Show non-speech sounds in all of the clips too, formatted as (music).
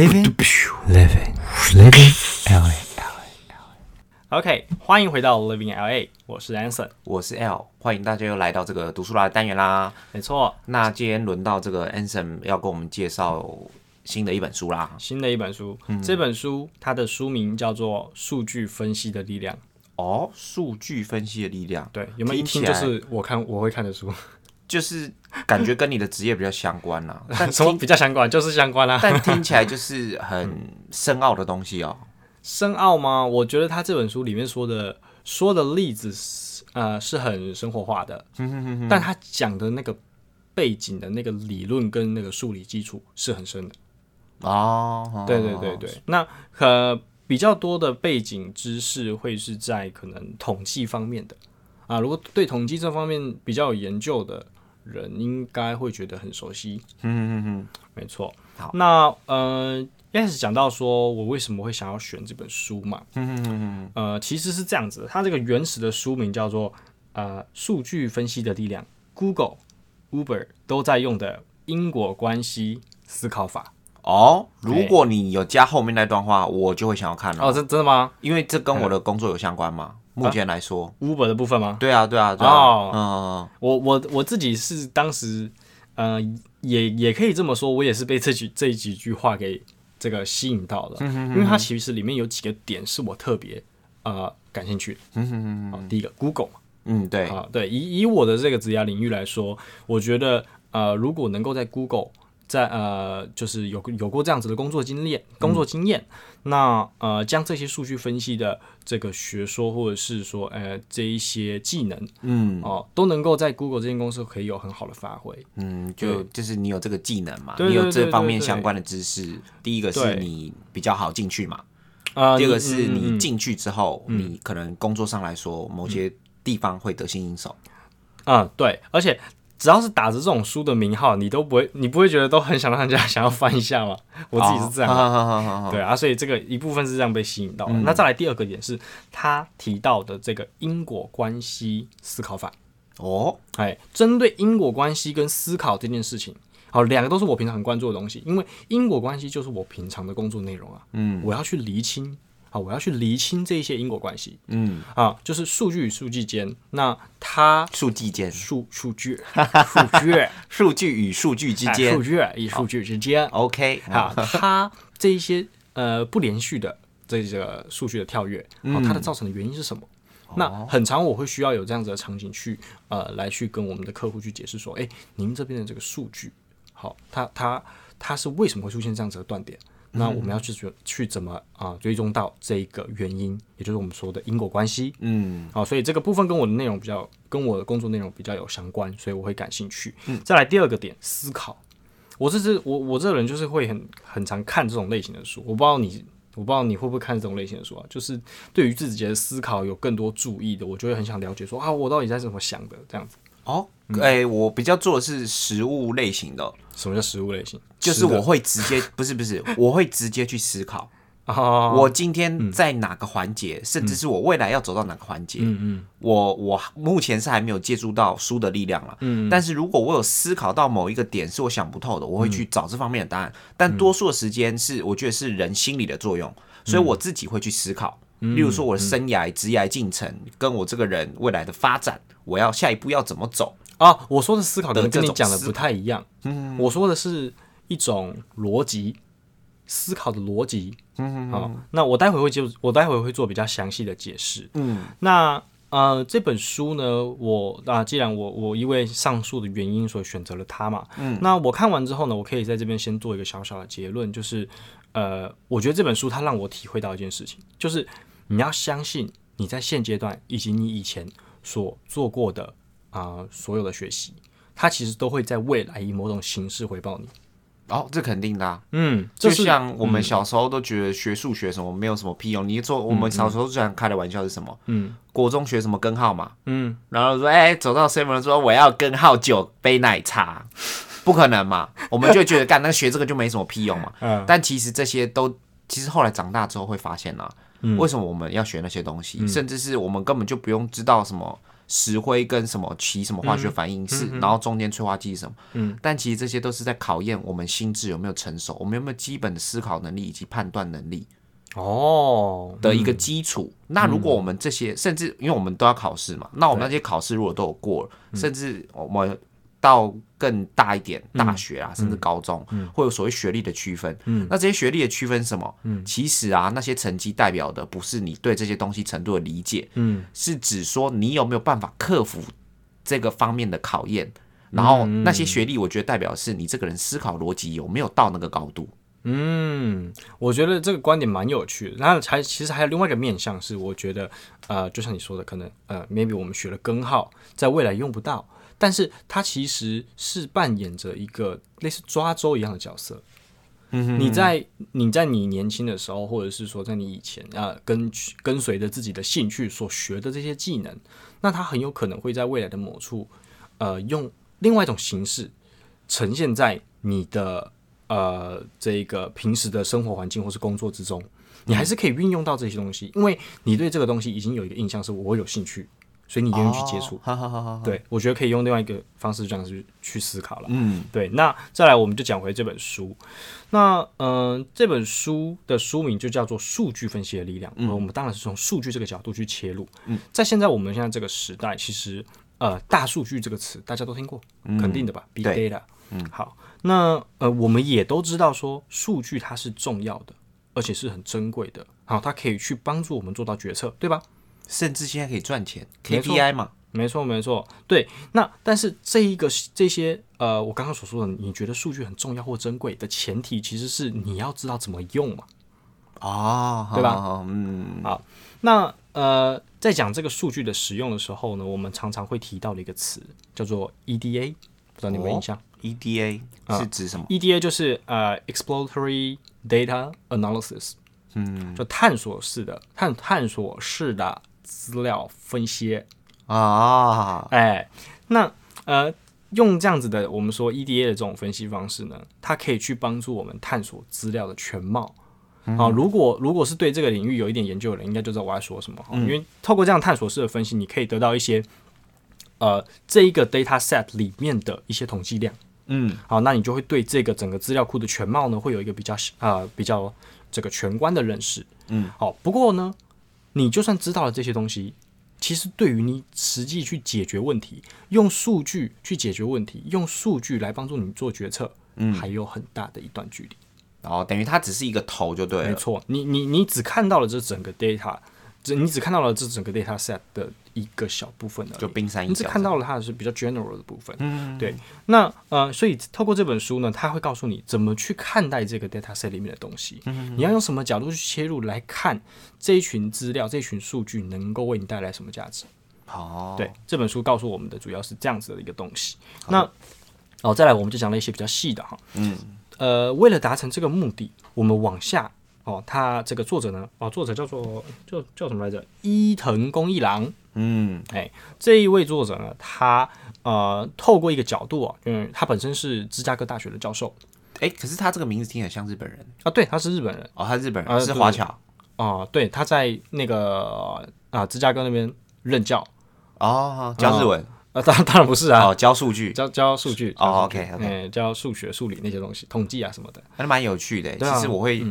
Living, living, living LA. OK，欢迎回到 Living LA，我是 Anson。我是 L，欢迎大家又来到这个读书啦的单元啦。没错，那今天轮到这个 Anson 要跟我们介绍新的一本书啦。新的一本书，这本书它的书名叫做《数据分析的力量》。哦，数据分析的力量，对，有没有一听就是我看我会看的书？就是感觉跟你的职业比较相关啦。(laughs) 但什么比较相关？就是相关啦、啊。但听 (laughs) 起来就是很深奥的东西哦。深奥吗？我觉得他这本书里面说的说的例子是呃是很生活化的，但他讲的那个背景的那个理论跟那个数理基础是很深的。哦，对对对对，那呃比较多的背景知识会是在可能统计方面的啊，如果对统计这方面比较有研究的人，应该会觉得很熟悉。嗯嗯嗯没错。好那呃，一开始讲到说我为什么会想要选这本书嘛，嗯嗯嗯呃，其实是这样子，它这个原始的书名叫做呃数据分析的力量，Google、Uber 都在用的因果关系思考法。哦，如果你有加后面那段话，我就会想要看了。哦，真真的吗因为这跟我的工作有相关嘛。目前来说，？Uber 的部分吗？对啊，对啊，对啊。哦嗯，我我我自己是当时，呃，也也可以这么说，我也是被这几这几句话给这个吸引到了，因为它其实里面有几个点是我特别呃感兴趣的。嗯第一个 Google 嘛，嗯，对，啊，对，以以我的这个职业领域来说，我觉得呃，如果能够在 Google 在呃，就是有有过这样子的工作经验、工作经验，那呃，将这些数据分析的这个学说，或者是说呃这一些技能，嗯。哦，都能够在 Google 这间公司可以有很好的发挥。嗯，就就是你有这个技能嘛，你有这方面相关的知识。第一个是你比较好进去嘛，啊、第二个是你进去之后，你可能工作上来说，某些地方会得心应手。嗯、对，而且只要是打着这种书的名号，你都不会，你不会觉得都很想让人家想要翻一下吗？我自己是这样哦的。对啊，所以这个一部分是这样被吸引到嗯的。那再来第二个点是他提到的这个因果关系思考法。哦，哎，针对因果关系跟思考这件事情，好，两个都是我平常很关注的东西，因为因果关系就是我平常的工作内容啊。嗯我要去厘清，好，我要去厘清这一些因果关系。嗯，啊，就是数据与数据间，那它数据间，数数据数据。数据与数据之哎间数据与数据之间，，OK，啊，它这一些呃不连续的这个数据的跳跃，好、它的造成的原因是什么？那很长我会需要有这样子的场景去呃来去跟我们的客户去解释说，哎、您这边的这个数据，好，它它它是为什么会出现这样子的断点？那我们要去去去怎么啊、追踪到这一个原因，也就是我们说的因果关系。嗯好，所以这个部分跟我的内容比较，跟我的工作内容比较有相关，所以我会感兴趣。嗯再来第二个点，思考。我这是我我这个人就是会很很常看这种类型的书，我不知道你我不知道你会不会看这种类型的书啊？就是对于自己的思考有更多注意的，我就会很想了解说啊，我到底在怎么想的这样子。哦，哎，我比较做的是食物类型的，什么叫食物类型？就是我会直接，(laughs) 不是不是，我会直接去思考。啊，我今天在哪个环节，甚至是我未来要走到哪个环节，嗯嗯我我目前是还没有借助到书的力量了。嗯，但是如果我有思考到某一个点是我想不透的，我会嗯去找这方面的答案。但多数的时间是我觉得是人心理的作用，所以我自己会去思考。嗯例如说我的生涯、职业进程，跟我这个人未来的发展，我要下一步要怎么走？啊，我说的思考可能跟你讲的不太一样。嗯，我说的是一种逻辑思考的逻辑。嗯，好，那我待会会就我待会会做比较详细的解释。嗯，那呃，这本书呢，我啊，既然我我因为上述的原因所以选择了它嘛，嗯，那我看完之后呢，我可以在这边先做一个小小的结论，就是呃，我觉得这本书它让我体会到一件事情，就是你要相信你在现阶段以及你以前所做过的啊、所有的学习，它其实都会在未来以某种形式回报你。哦，这肯定的、啊。嗯，就像我们小时候都觉得学数学什么没有什么屁用，你做我们小时候最常开的玩笑是什么？嗯国中学什么根号嘛，嗯然后说哎、走到 seven 说我要根号九杯奶茶，(laughs) 不可能嘛，我们就觉得干那学这个就没什么屁用嘛。(laughs) 嗯但其实这些都，其实后来长大之后会发现啊，嗯。为什么我们要学那些东西，甚至是我们根本就不用知道什么石灰跟什么起什么化学反应是，然后中间催化剂是什么，嗯，但其实这些都是在考验我们心智有没有成熟，我们有没有基本的思考能力以及判断能力哦。的一个基础。那如果我们这些，甚至因为我们都要考试嘛，那我们那些考试如果都有过了，甚至我们到更大一点，大学啊，甚至高中，会有所谓学历的区分。嗯那这些学历的区分是什么？嗯其实啊，那些成绩代表的不是你对这些东西程度的理解，嗯是指说你有没有办法克服这个方面的考验。然后那些学历，我觉得代表是你这个人思考逻辑有没有到那个高度。嗯，我觉得这个观点蛮有趣的。那还其实还有另外一个面向是，我觉得呃，就像你说的，可能呃，maybe 我们学了根号，在未来用不到，但是它其实是扮演着一个类似抓周一样的角色。你在你在你年轻的时候，或者是说在你以前啊，跟跟随着自己的兴趣所学的这些技能，那它很有可能会在未来的某处，呃，用另外一种形式呈现在你的呃这个平时的生活环境或是工作之中，你还是可以运用到这些东西，因为你对这个东西已经有一个印象，是我有兴趣，所以你愿意去接触。好好好好，对，我觉得可以用另外一个方式这样子去思考了。嗯，对，那再来我们就讲回这本书。那嗯、呃这本书的书名就叫做《数据分析的力量》。嗯，我们当然是从数据这个角度去切入。嗯，在现在我们现在这个时代，其实呃，大数据这个词大家都听过，肯定的吧？Big data。嗯，好，那呃，我们也都知道说，数据它是重要的，而且是很珍贵的。好，它可以去帮助我们做到决策，对吧？甚至现在可以赚钱，KPI 嘛，没错，没错，对。那但是这一个这些呃，我刚刚所说的，你觉得数据很重要或珍贵的前提，其实是你要知道怎么用嘛。哦，对吧嗯？好那呃，在讲这个数据的使用的时候呢，我们常常会提到的一个词叫做 EDA，不知道你有没有印象、EDA 是指什么？e d a 就是呃 Exploratory Data Analysis，嗯，就探索式的探探索式的资料分析。啊，哎，那呃，用这样子的我们说 EDA 的这种分析方式呢，它可以去帮助我们探索资料的全貌。好、如果如果是对这个领域有一点研究的人，应该就知道我在说什么。因为透过这样探索式的分析，你可以得到一些呃这一个 data set 里面的一些统计量。嗯，好，那你就会对这个整个资料库的全貌呢，会有一个比较呃比较这个全观的认识。嗯，好，不过呢，你就算知道了这些东西，其实对于你实际去解决问题，用数据去解决问题，用数据来帮助你做决策，嗯，还有很大的一段距离。然后等于它只是一个头就对了，没错，你你你只看到了这整个 data，只你只看到了这整个 data set 的一个小部分而已，就冰山一角。你只看到了它的是比较 general 的部分。嗯，对。那呃，所以透过这本书呢，它会告诉你怎么去看待这个 data set 里面的东西。嗯，你要用什么角度去切入来看这一群资料、这一群数据能够为你带来什么价值？哦，对，这本书告诉我们的主要是这样子的一个东西。那哦，再来我们就讲了一些比较细的哈。嗯，呃，为了达成这个目的，我们往下哦，他这个作者呢，哦，作者叫做叫叫什么来着？伊藤公一郎。嗯，哎，这一位作者呢，他呃透过一个角度啊，嗯，他本身是芝加哥大学的教授。哎，可是他这个名字听起来像日本人。啊，对，他是日本人。哦，他是日本呃人，是华侨啊、对，他在那个啊、芝加哥那边任教哦，教日文。啊，当当然不是啊，哦，教数据，教教数据哦教数据 OK，OK。嗯教数学、数理那些东西，统计啊什么的，还蛮有趣的。其实我会，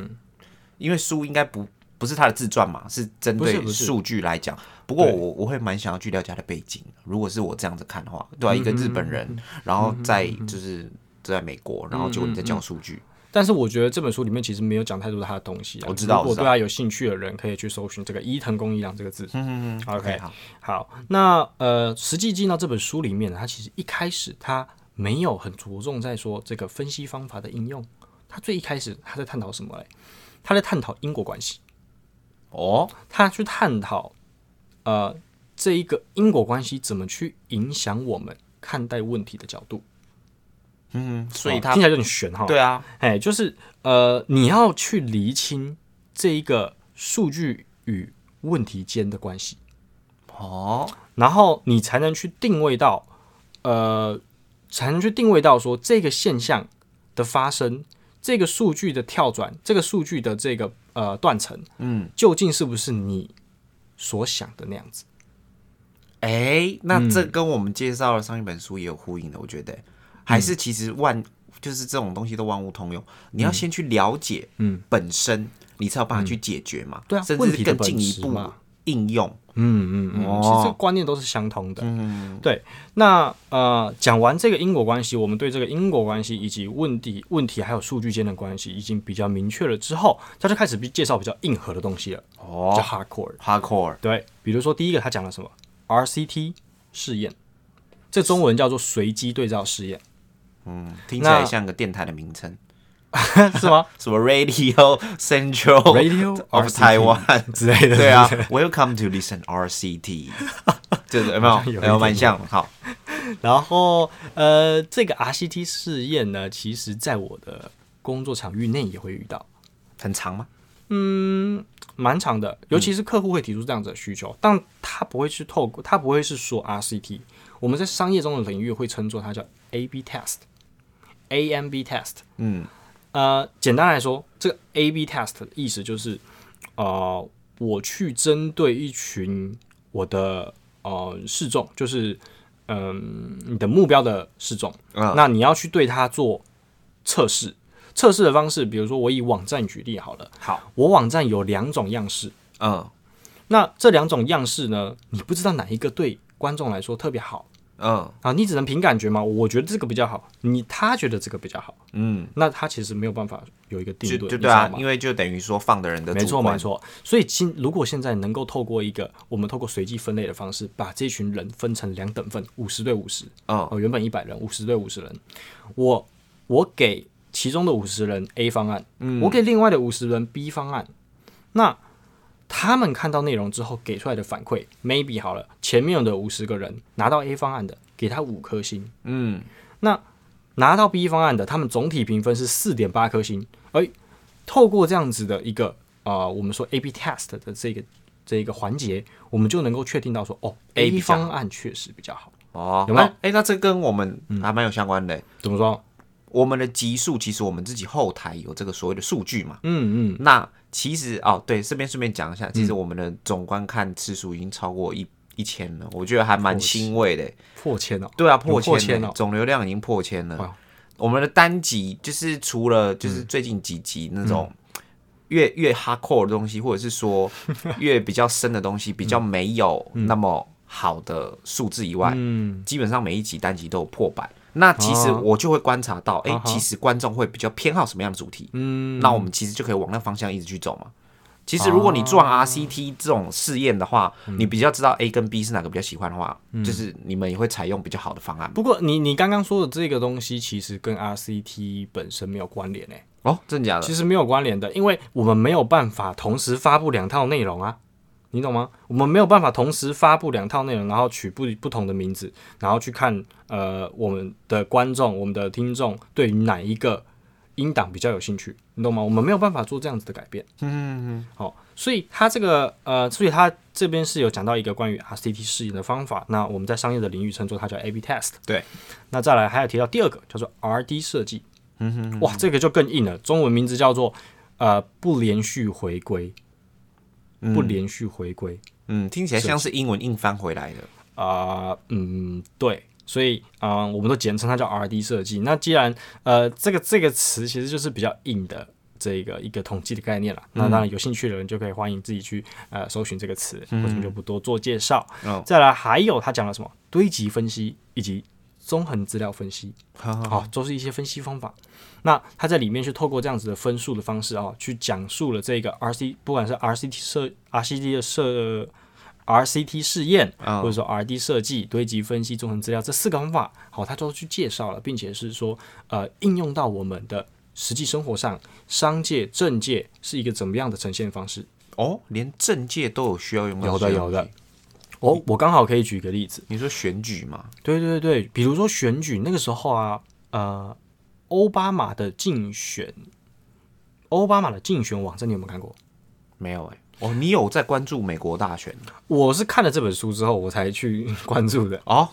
因为书应该不不是他的自传嘛，是针对数据来讲。不过我我会蛮想要去了解他的背景。如果是我这样子看的话，对啊，一个日本人，嗯然后在就是在美国，然后结果你在教数据，但是我觉得这本书里面其实没有讲太多他的东西啊。我知道如果对他有兴趣的人，可以去搜寻这个伊藤公一郎这个字。嗯嗯嗯 OK，好，好，那呃，实际进到这本书里面呢，它其实一开始他没有很着重在说这个分析方法的应用，他最一开始他在探讨什么嘞？他在探讨因果关系，哦，他去探讨呃这一个因果关系怎么去影响我们看待问题的角度。嗯，所以它哦听起来有点悬哈。对啊，哎，就是呃，你要去厘清这一个数据与问题间的关系，哦，然后你才能去定位到，呃，才能去定位到说这个现象的发生，这个数据的跳转，这个数据的这个呃断层，嗯，究竟是不是你所想的那样子？哎、那这跟我们介绍的上一本书也有呼应的，我觉得，还是其实万就是这种东西都万物通用，你要先去了解，嗯，本身你才有办法去解决嘛，对啊甚至更进一步嘛应用，嗯嗯嗯，哦。其实这个观念都是相通的。嗯。对。那呃，讲完这个因果关系，我们对这个因果关系以及问题、问题还有数据间的关系已经比较明确了之后，他就开始介绍比较硬核的东西了，哦。叫哦 hardcore。，hardcore，对，比如说第一个他讲了什么？RCT 试验，这中文叫做随机对照试验，嗯，听起来像个电台的名称，(laughs) 是吗什么 Radio Central？Radio of RCT Taiwan (laughs) 之类的，对啊，Welcome to listen RCT，(laughs) 就是有没有？有没有蛮像，好，然后呃，这个 RCT 试验呢，其实在我的工作场域内也会遇到，很长吗？嗯蛮长的，尤其是客户会提出这样子的需求，但他不会去透过，他不会是说 RCT，我们在商业中的领域会称作它叫 A/B test，AMB test。嗯，呃，简单来说，这个 A/B test 的意思就是，呃，我去针对一群我的呃示众，就是嗯、你的目标的示众，嗯那你要去对它做测试。测试的方式，比如说我以网站举例好了，好，我网站有两种样式，嗯。那这两种样式呢，你不知道哪一个对观众来说特别好嗯。啊，你只能凭感觉嘛。我觉得这个比较好，你他觉得这个比较好，嗯，那他其实没有办法有一个定就论，就对啊因为就等于说放的人的没错没错，所以今如果现在能够透过一个我们透过随机分类的方式，把这群人分成两等份，五十对五十，嗯。哦，原本一百人，五十对五十人，我我给其中的五十人 A 方案，嗯。我给另外的五十人 B 方案，那他们看到内容之后给出来的反馈，maybe 好了，前面的五十个人拿到 A 方案的，给他五颗星，嗯那拿到 B 方案的，他们总体评分是四点八颗星。而透过这样子的一个啊、呃我们说 A/B test 的这个这一个环节，我们就能够确定到说，哦好方案确实比较好。哦，有没有哎、诶那这跟我们还蛮有相关的、欸怎么说？我们的集数其实我们自己后台有这个所谓的数据嘛。嗯嗯，那其实哦，对，顺便顺便讲一下，其实我们的总观看次数已经超过一一千了，我觉得还蛮欣慰的欸。破千哦。对啊，破千了总流量已经破千了。我们的单集就是除了就是最近几集那种越越 hardcore 的东西，或者是说 (laughs) 越比较深的东西，比较没有那么好的数字以外，嗯，基本上每一集单集都有破百。那其实哦。我就会观察到，哎、啊哈。其实观众会比较偏好什么样的主题，嗯，那我们其实就可以往那方向一直去走嘛。其实如果你做完 RCT 这种试验的话，你比较知道 A 跟 B 是哪个比较喜欢的话，就是你们也会采用比较好的方案。不过你你刚刚说的这个东西，其实跟 RCT 本身没有关联诶、欸。哦，真的假的？其实没有关联的，因为我们没有办法同时发布两套内容啊，你懂吗？我们没有办法同时发布两套内容，然后取不不同的名字，然后去看呃我们的观众、我们的听众对于哪一个音档比较有兴趣，你懂吗？我们没有办法做这样子的改变。嗯嗯。好、所以他这个呃，所以他这边是有讲到一个关于 RCT 试验的方法，那我们在商业的领域称作它叫 A/B test。对。那再来还有提到第二个叫做 RD 设计。嗯哼哇，这个就更硬了，中文名字叫做呃不连续回归，不连续回归。嗯，听起来像是英文硬翻回来的。啊、嗯，对，所以啊、呃我们都简称它叫 R&D 设计。那既然呃这个这个词其实就是比较硬的这个一个统计的概念了，那当然有兴趣的人就可以欢迎自己去呃搜寻这个词，我这边就不多做介绍。哦。再来还有他讲了什么？堆积分析以及综合资料分析。好、都是一些分析方法。那他在里面去透过这样子的分数的方式啊、去讲述了这个 RC，不管是 RCT 设 RCT 的设 RCT 试验，哦或者说 RD 设计、堆积分析、综合资料这四个方法，好，他都去介绍了，并且是说呃应用到我们的实际生活上，商界、政界是一个怎么样的呈现方式。哦，连政界都有需要用到有的有的这些东西。哦，我刚好可以举个例子，你说选举嘛？对对对，比如说选举那个时候啊，呃，奥巴马的竞选，奥巴马的竞选网站你有没有看过？没有哎、哦，你有在关注美国大选我是看了这本书之后我才去关注的。(laughs) 哦，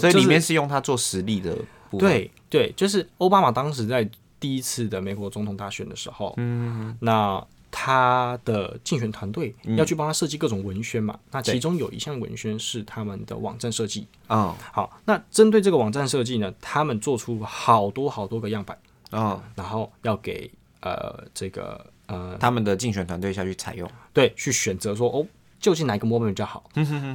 所以里面是用它做实例的部分。对对，就是奥巴马当时在第一次的美国总统大选的时候，嗯，那他的竞选团队嗯要去帮他设计各种文宣嘛。那其中有一项文宣是他们的网站设计。嗯好，那针对这个网站设计呢，他们做出好多好多个样板，嗯，然后要给呃这个呃他们的竞选团队下去采用。对去选择说哦，究竟哪一个 moment 比较好。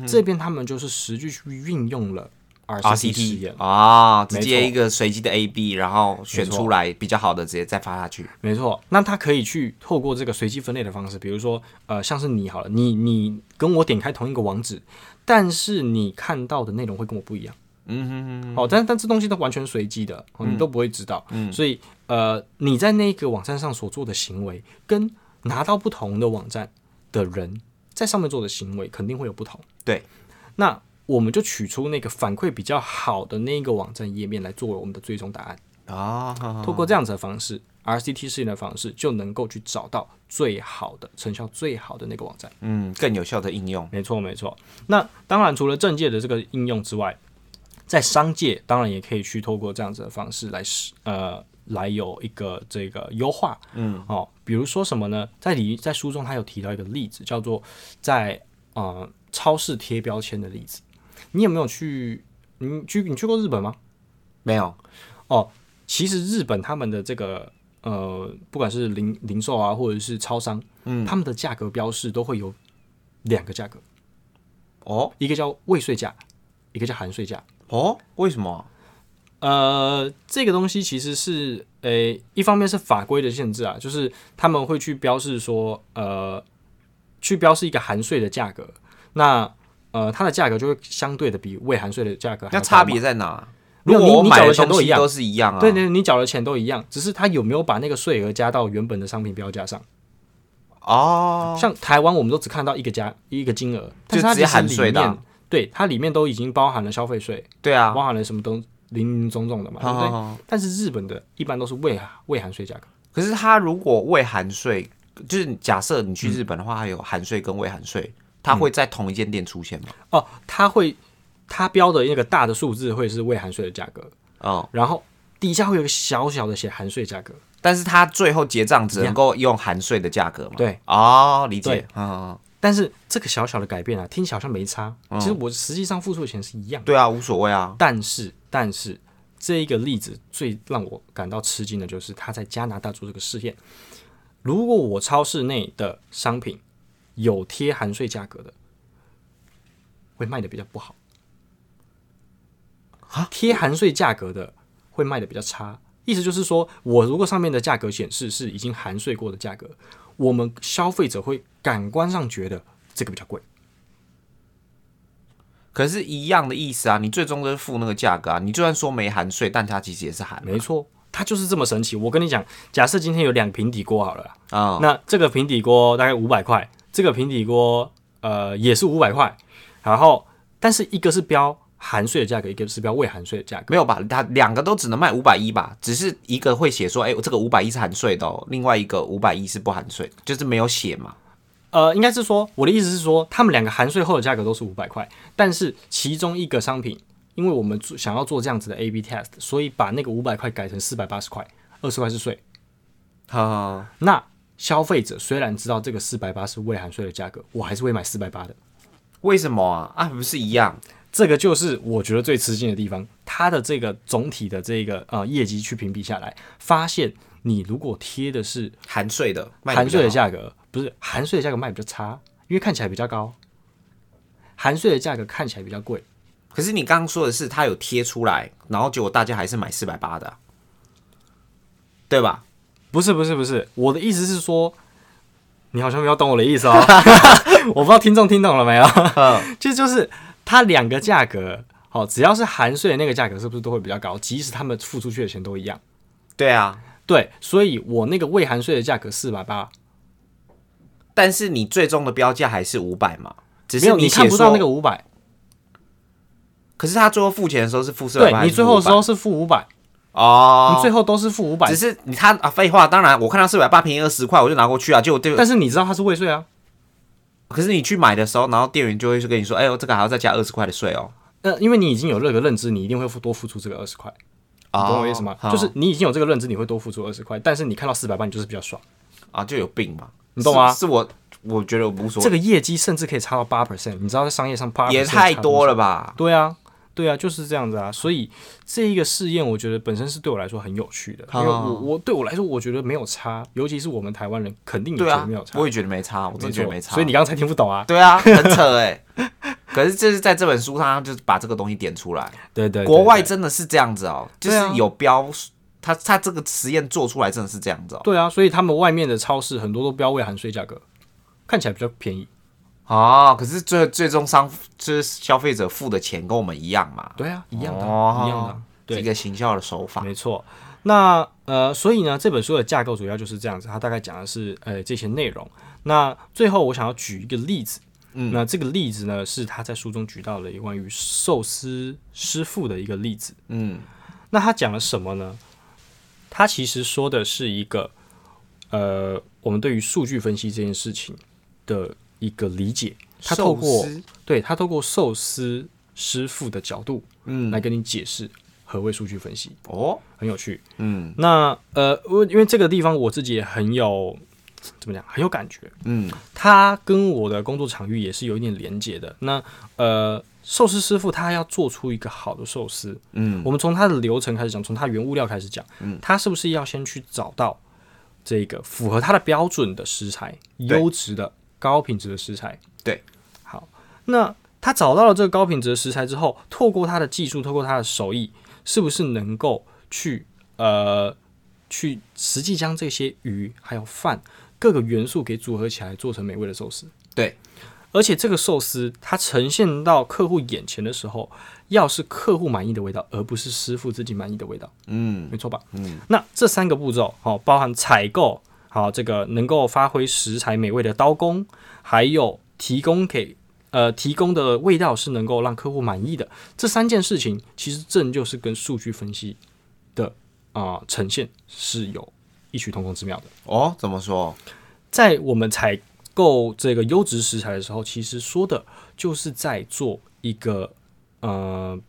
这边他们就是实际去运用了 RCT 啊，直接一个随机的 AB，然后选出来比较好的，直接再发下去。没错，那它可以去透过这个随机分类的方式，比如说，呃，像是你好了，你你跟我点开同一个网址，但是你看到的内容会跟我不一样。嗯哼哼，哦，但但这东西都完全随机的，哦、你都不会知道。嗯，所以呃，你在那个网站上所做的行为，跟拿到不同的网站的人在上面做的行为，肯定会有不同。对，那我们就取出那个反馈比较好的那个网站页面来作为我们的最终答案。啊，透过这样子的方式，RCT 试验的方式，就能够去找到最好的成效最好的那个网站。嗯，更有效的应用。没错，没错。那当然，除了政界的这个应用之外，在商界当然也可以去透过这样子的方式来使呃来有一个这个优化。嗯，哦，比如说什么呢？在里在书中他有提到一个例子，叫做在呃超市贴标签的例子。你有没有去？你去你去过日本吗？没有，哦，其实日本他们的这个呃，不管是零零售啊，或者是超商，嗯，他们的价格标示都会有两个价格，哦一个叫未税价，一个叫含税价。哦，为什么？呃，这个东西其实是，诶、一方面是法规的限制啊，就是他们会去标示说，呃，去标示一个含税的价格，那呃，它的价格就会相对的比未含税的价格还要那差别在哪？如果我你你缴的买的钱都一样东西都是一样啊。对对，你缴的钱都一样，只是它有没有把那个税额加到原本的商品标价上。哦，像台湾，我们都只看到一个加一个金额，但是它直接其实里含税面，对它里面都已经包含了消费税，对啊，包含了什么东零零总总的嘛，对不对？但是日本的一般都是未未含税价格，可是它如果未含税，就是假设你去日本的话，它有含税跟未含税，它会在同一间店出现吗？哦，它会它标的那个大的数字会是未含税的价格，哦，然后底下会有一个小小的写含税价格，但是它最后结账只能够用含税的价格嘛？对，哦，理解，嗯，但是这个小小的改变啊，听起来好像没差，其实我实际上付出的钱是一样的。对啊，无所谓啊，但是，但是这一个例子最让我感到吃惊的就是他在加拿大做这个试验。如果我超市内的商品有贴含税价格的，会卖的比较不好。啊贴含税价格的会卖的比较差。意思就是说，我如果上面的价格显示是已经含税过的价格，我们消费者会感官上觉得这个比较贵。可是，一样的意思啊，你最终都是付那个价格啊。你就算说没含税，但它其实也是含的没错，它就是这么神奇。我跟你讲，假设今天有两平底锅好了啦，啊。那这个平底锅大概五百块，这个平底锅呃也是五百块，然后但是一个是标含税的价格，一个是标未含税的价格。没有吧？它两个都只能卖五百一吧？只是一个会写说，哎、这个五百一是含税的哦，另外一个五百一是不含税，就是没有写嘛。呃，应该是说我的意思是说，他们两个含税后的价格都是五百块，但是其中一个商品，因为我们做想要做这样子的 A/B test，所以把那个五百块改成四百八十块，二十块是税。好，那消费者虽然知道这个四百八是未含税的价格，我还是会买四百八的。为什么啊？啊，不是一样？这个就是我觉得最吃惊的地方，它的这个总体的这个呃业绩去评比下来，发现你如果贴的是含税的，含税的价格，不是含税的价格卖比较差，因为看起来比较高，含税的价格看起来比较贵。可是你刚刚说的是，它有贴出来，然后结果大家还是买四百八的啊、对吧？不是不是不是，我的意思是说，你好像没有懂我的意思哦，(laughs) 我不知道听众听懂了没有？其实就是它两个价格，好，只要是含税的那个价格，是不是都会比较高？即使他们付出去的钱都一样。对啊，对，所以我那个未含税的价格四百八，但是你最终的标价还是五百嘛，只没有你是写看不到说那个五百，可是他最后付钱的时候是付四百八，你最后的时候是是付五百，哦，你最后都是付五百只，是你他啊，废话，当然我看到四百八便宜二十块，我就拿过去啊，结果对，但是你知道他是未税啊，可是你去买的时候，然后店员就会跟你说，哎呦，这个还要再加二十块的税哦。呃，因为你已经有这个认知，你一定会付多付出这个二十块，你懂我意思吗？哦就是你已经有这个认知，你会多付出二十块，但是你看到四百八，你就是比较爽。啊，就有病嘛。你懂吗？是是我我觉得无所谓，这个业绩甚至可以差到八 percent，你知道在商业上八也太多了吧？对啊，对啊，就是这样子啊。所以这一个试验，我觉得本身是对我来说很有趣的，因为我我对我来说，我觉得没有差，尤其是我们台湾人肯定觉得没有，差，我也觉得没差，我真的觉得没差。所以你刚才听不懂啊？对啊，很扯哎、(laughs) 可是这是在这本书上，就是把这个东西点出来。对对，对国外真的是这样子哦，就是有标，他他这个实验做出来真的是这样子哦。对啊，所以他们外面的超市很多都标为含税价格，看起来比较便宜。哦，可是最最终商就是消费者付的钱跟我们一样嘛，对啊，一样的，哦一样的啊。对这个行销的手法。没错。那呃，所以呢，这本书的架构主要就是这样子，它大概讲的是呃这些内容。那最后我想要举一个例子，嗯那这个例子呢是他在书中举到了有关于寿司师傅的一个例子。嗯那他讲了什么呢？他其实说的是一个呃，我们对于数据分析这件事情的一个理解。他透过对他透过寿司师傅的角度嗯来跟你解释何谓数据分析，哦很有趣。嗯那呃，我因为这个地方我自己也很有怎么讲，很有感觉。嗯他跟我的工作场域也是有一点连接的。那呃，寿司师傅他要做出一个好的寿司，嗯我们从他的流程开始讲，从他原物料开始讲，嗯他是不是要先去找到这个符合他的标准的食材，优质的、高品质的食材？对，好，那他找到了这个高品质的食材之后，透过他的技术，透过他的手艺，是不是能够去呃去实际将这些鱼还有饭各个元素给组合起来，做成美味的寿司？对，而且这个寿司它呈现到客户眼前的时候，要是客户满意的味道，而不是师傅自己满意的味道，嗯没错吧？嗯，那这三个步骤，好、包含采购，好、这个能够发挥食材美味的刀工，还有提供给呃提供的味道是能够让客户满意的，这三件事情，其实正就是跟数据分析的啊、呈现是有异曲同工之妙的。哦，怎么说？在我们采购这个优质食材的时候，其实说的就是在做一个呃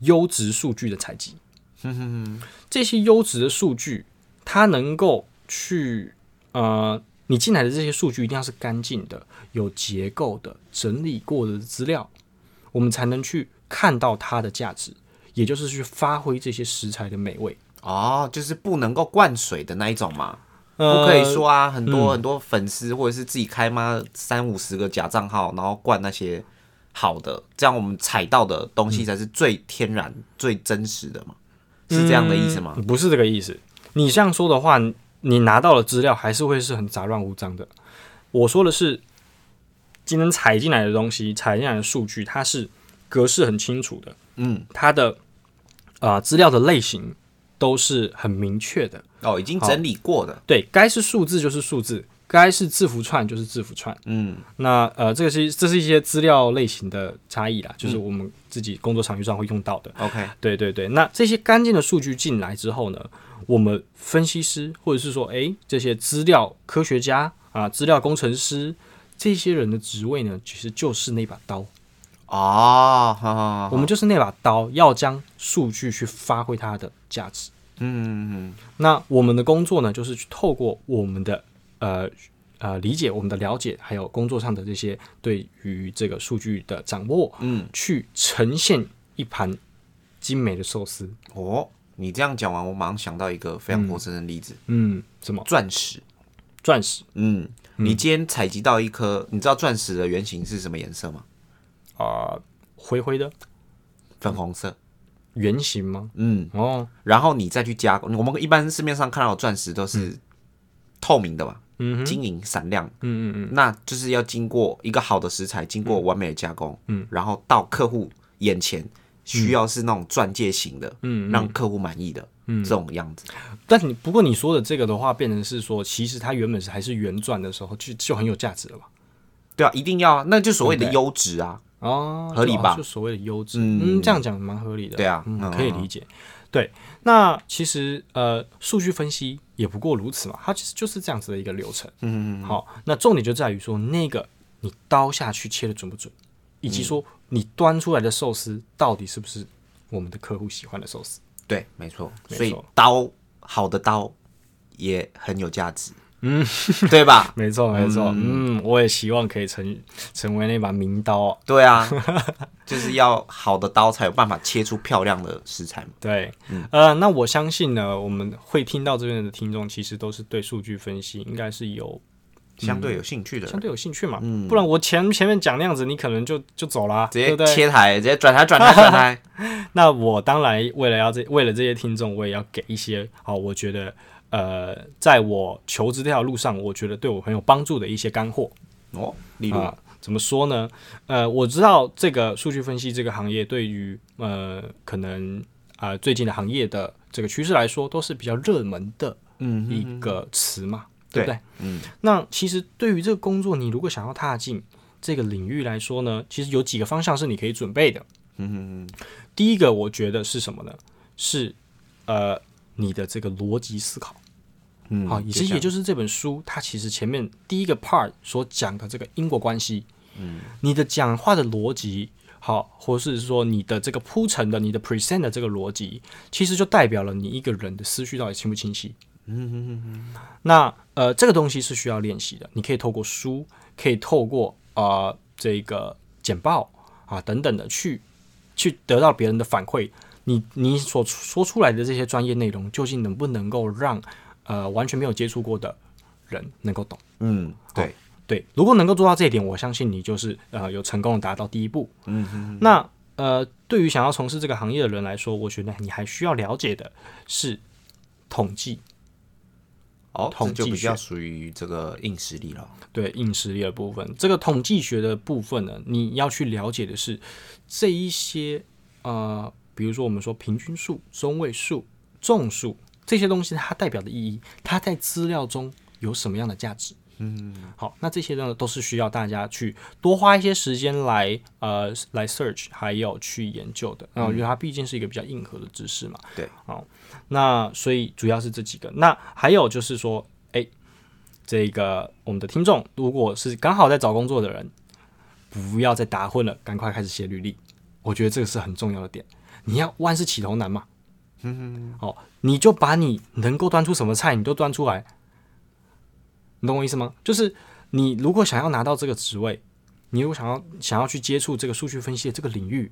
优质数据的采集。这些优质的数据，它能够去呃，你进来的这些数据一定要是干净的、有结构的、整理过的资料，我们才能去看到它的价值，也就是去发挥这些食材的美味。哦，就是不能够灌水的那一种嘛。呃不可以说啊，很多、嗯很多粉丝或者是自己开妈三五十个假账号，然后灌那些好的，这样我们采到的东西才是最天然、最真实的嘛，是这样的意思吗？嗯不是这个意思。你这样说的话，你你拿到的资料还是会是很杂乱无章的。我说的是，今天采进来的东西，采进来的数据，它是格式很清楚的，嗯，它的啊资料的类型都是很明确的。哦，已经整理过的，对该是数字就是数字，该是字符串就是字符串。嗯。那呃，这个是这是一些资料类型的差异啦，就是我们自己工作场域上会用到的。，OK，对对对，那这些干净的数据进来之后呢，我们分析师或者是说，诶，这些资料科学家啊、资料工程师这些人的职位呢，其实就是那把刀，啊，好好好我们就是那把刀，要将数据去发挥它的价值。嗯嗯。那我们的工作呢，就是去透过我们的呃呃理解、我们的了解，还有工作上的这些对于这个数据的掌握，嗯，去呈现一盘精美的寿司。哦，你这样讲完，我马上想到一个非常陌生生的例子，嗯，什么钻石。钻石嗯，你今天采集到一颗，你知道钻石的原型是什么颜色吗？啊、灰灰的粉红色。圆形吗？嗯，哦，然后你再去加工。我们一般市面上看到的钻石都是透明的嘛，嗯哼，晶莹闪亮，嗯嗯嗯，那就是要经过一个好的食材，经过完美的加工，嗯，然后到客户眼前，需要是那种钻戒型的，嗯嗯。让客户满意的，嗯。这种样子。但你不过你说的这个的话，变成是说，其实它原本是还是原钻的时候，就就很有价值了吧？对啊，一定要啊，那就所谓的优质啊。哦，合理吧？就就所谓的优质，嗯。嗯，这样讲蛮合理的，对啊可以理解。对，那其实呃，数据分析也不过如此嘛，它其实就是这样子的一个流程。嗯，好，那重点就在于说，那个你刀下去切的准不准，以及说你端出来的寿司到底是不是我们的客户喜欢的寿司。对，没错。没错所以刀好的刀也很有价值。嗯，对吧？(laughs) 没错，没错，嗯，我也希望可以成成为那把名刀哦。对啊，(laughs) 就是要好的刀才有办法切出漂亮的食材嘛。对，呃，那我相信呢，我们会听到这边的听众，其实都是对数据分析应该是有相对有兴趣的人，相对有兴趣嘛。不然我前前面讲那样子，你可能就就走了，直接？切台，直接转台，转台，转台。(laughs) 那我当然为了要这为了这些听众，我也要给一些好，我觉得呃，在我求职这条路上，我觉得对我很有帮助的一些干货。哦，例如、啊，怎么说呢？呃，我知道这个数据分析这个行业对于呃可能啊、最近的行业的这个趋势来说，都是比较热门的嗯一个词嘛，对不对对？嗯，那其实对于这个工作，你如果想要踏进这个领域来说呢，其实有几个方向是你可以准备的。嗯第一个，我觉得是什么呢？是呃你的这个逻辑思考。嗯，好，其实也就是这本书它其实前面第一个 part 所讲的这个因果关系。嗯，你的讲话的逻辑，好，或是说你的这个铺陈的、你的 present 的这个逻辑，其实就代表了你一个人的思绪到底清不清晰。嗯嗯嗯那呃，这个东西是需要练习的。你可以透过书，可以透过呃这个简报啊等等的去去得到别人的反馈。你你所说出来的这些专业内容，究竟能不能够让呃完全没有接触过的人能够懂？嗯，对，对，如果能够做到这一点，我相信你就是呃有成功的达到第一步。嗯哼，那呃，对于想要从事这个行业的人来说，我觉得你还需要了解的是统计，哦，统计就比较学属于这个硬实力了。对硬实力的部分。这个统计学的部分呢，你要去了解的是这一些呃，比如说我们说平均数、中位数、众数这些东西，它代表的意义，它在资料中有什么样的价值？嗯，好，那这些呢都是需要大家去多花一些时间来呃来 search，还有去研究的。那我觉得它毕竟是一个比较硬核的知识嘛。对，好，那所以主要是这几个。那还有就是说，哎、这个我们的听众如果是刚好在找工作的人，不要再打混了，赶快开始写履历。我觉得这个是很重要的点。你要万事起头难嘛，嗯，好，你就把你能够端出什么菜，你都端出来。你懂我意思吗？就是你如果想要拿到这个职位，你如果想要想要去接触这个数据分析的这个领域，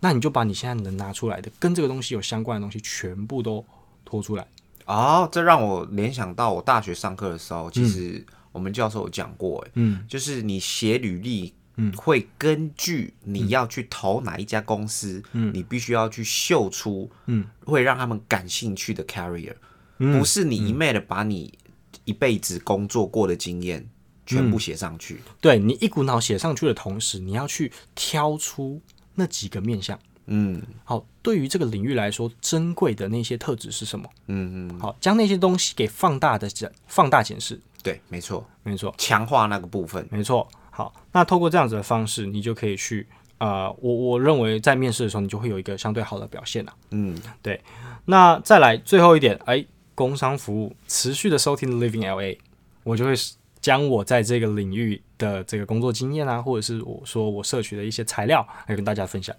那你就把你现在能拿出来的跟这个东西有相关的东西全部都拖出来。哦，这让我联想到我大学上课的时候，其实我们教授有讲过，哎，嗯，就是你写履历，嗯。会根据你要去投哪一家公司，嗯。你必须要去秀出，嗯，会让他们感兴趣的 carrier，、嗯。不是你一昧的把你一辈子工作过的经验全部写上去，对你一股脑写上去的同时，你要去挑出那几个面向。嗯。好，对于这个领域来说，珍贵的那些特质是什么？嗯嗯，好，将那些东西给放大的检放大检视。对，没错，没错，强化那个部分，没错。好，那透过这样子的方式，你就可以去呃，我我认为在面试的时候，你就会有一个相对好的表现了。嗯，对那再来最后一点，哎，工商服务持续的收听 Living LA，我就会将我在这个领域的这个工作经验啊，或者是我说我摄取的一些材料，来跟大家分享。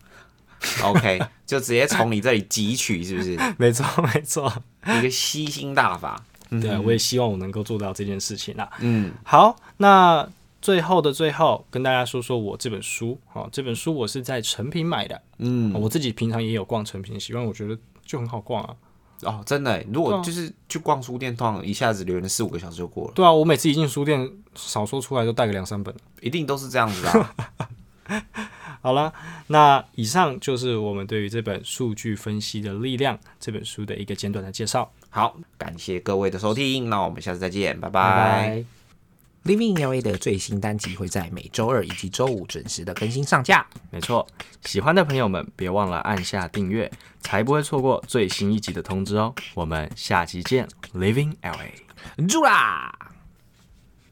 OK，就直接从你这里汲取，是不是 (laughs) 没错，没错。一个吸星大法？对啊，我也希望我能够做到这件事情啊。嗯，好，那最后的最后，跟大家说说我这本书。好，这本书我是在成品买的。嗯，我自己平常也有逛成品，习惯我觉得就很好逛啊。哦，真的，如果就是去逛书店，通常一下子留了四五个小时就过了，对啊，我每次一进书店，少说出来都带个两三本。一定都是这样子的啊。(laughs) 好了，那以上就是我们对于这本《数据分析的力量》这本书的一个简短的介绍。好，感谢各位的收听，那我们下次再见，拜拜拜拜。Living LA 的最新单集会在每周二以及周五准时的更新上架。没错，喜欢的朋友们别忘了按下订阅，才不会错过最新一集的通知哦。我们下集见，Living LA。住啦！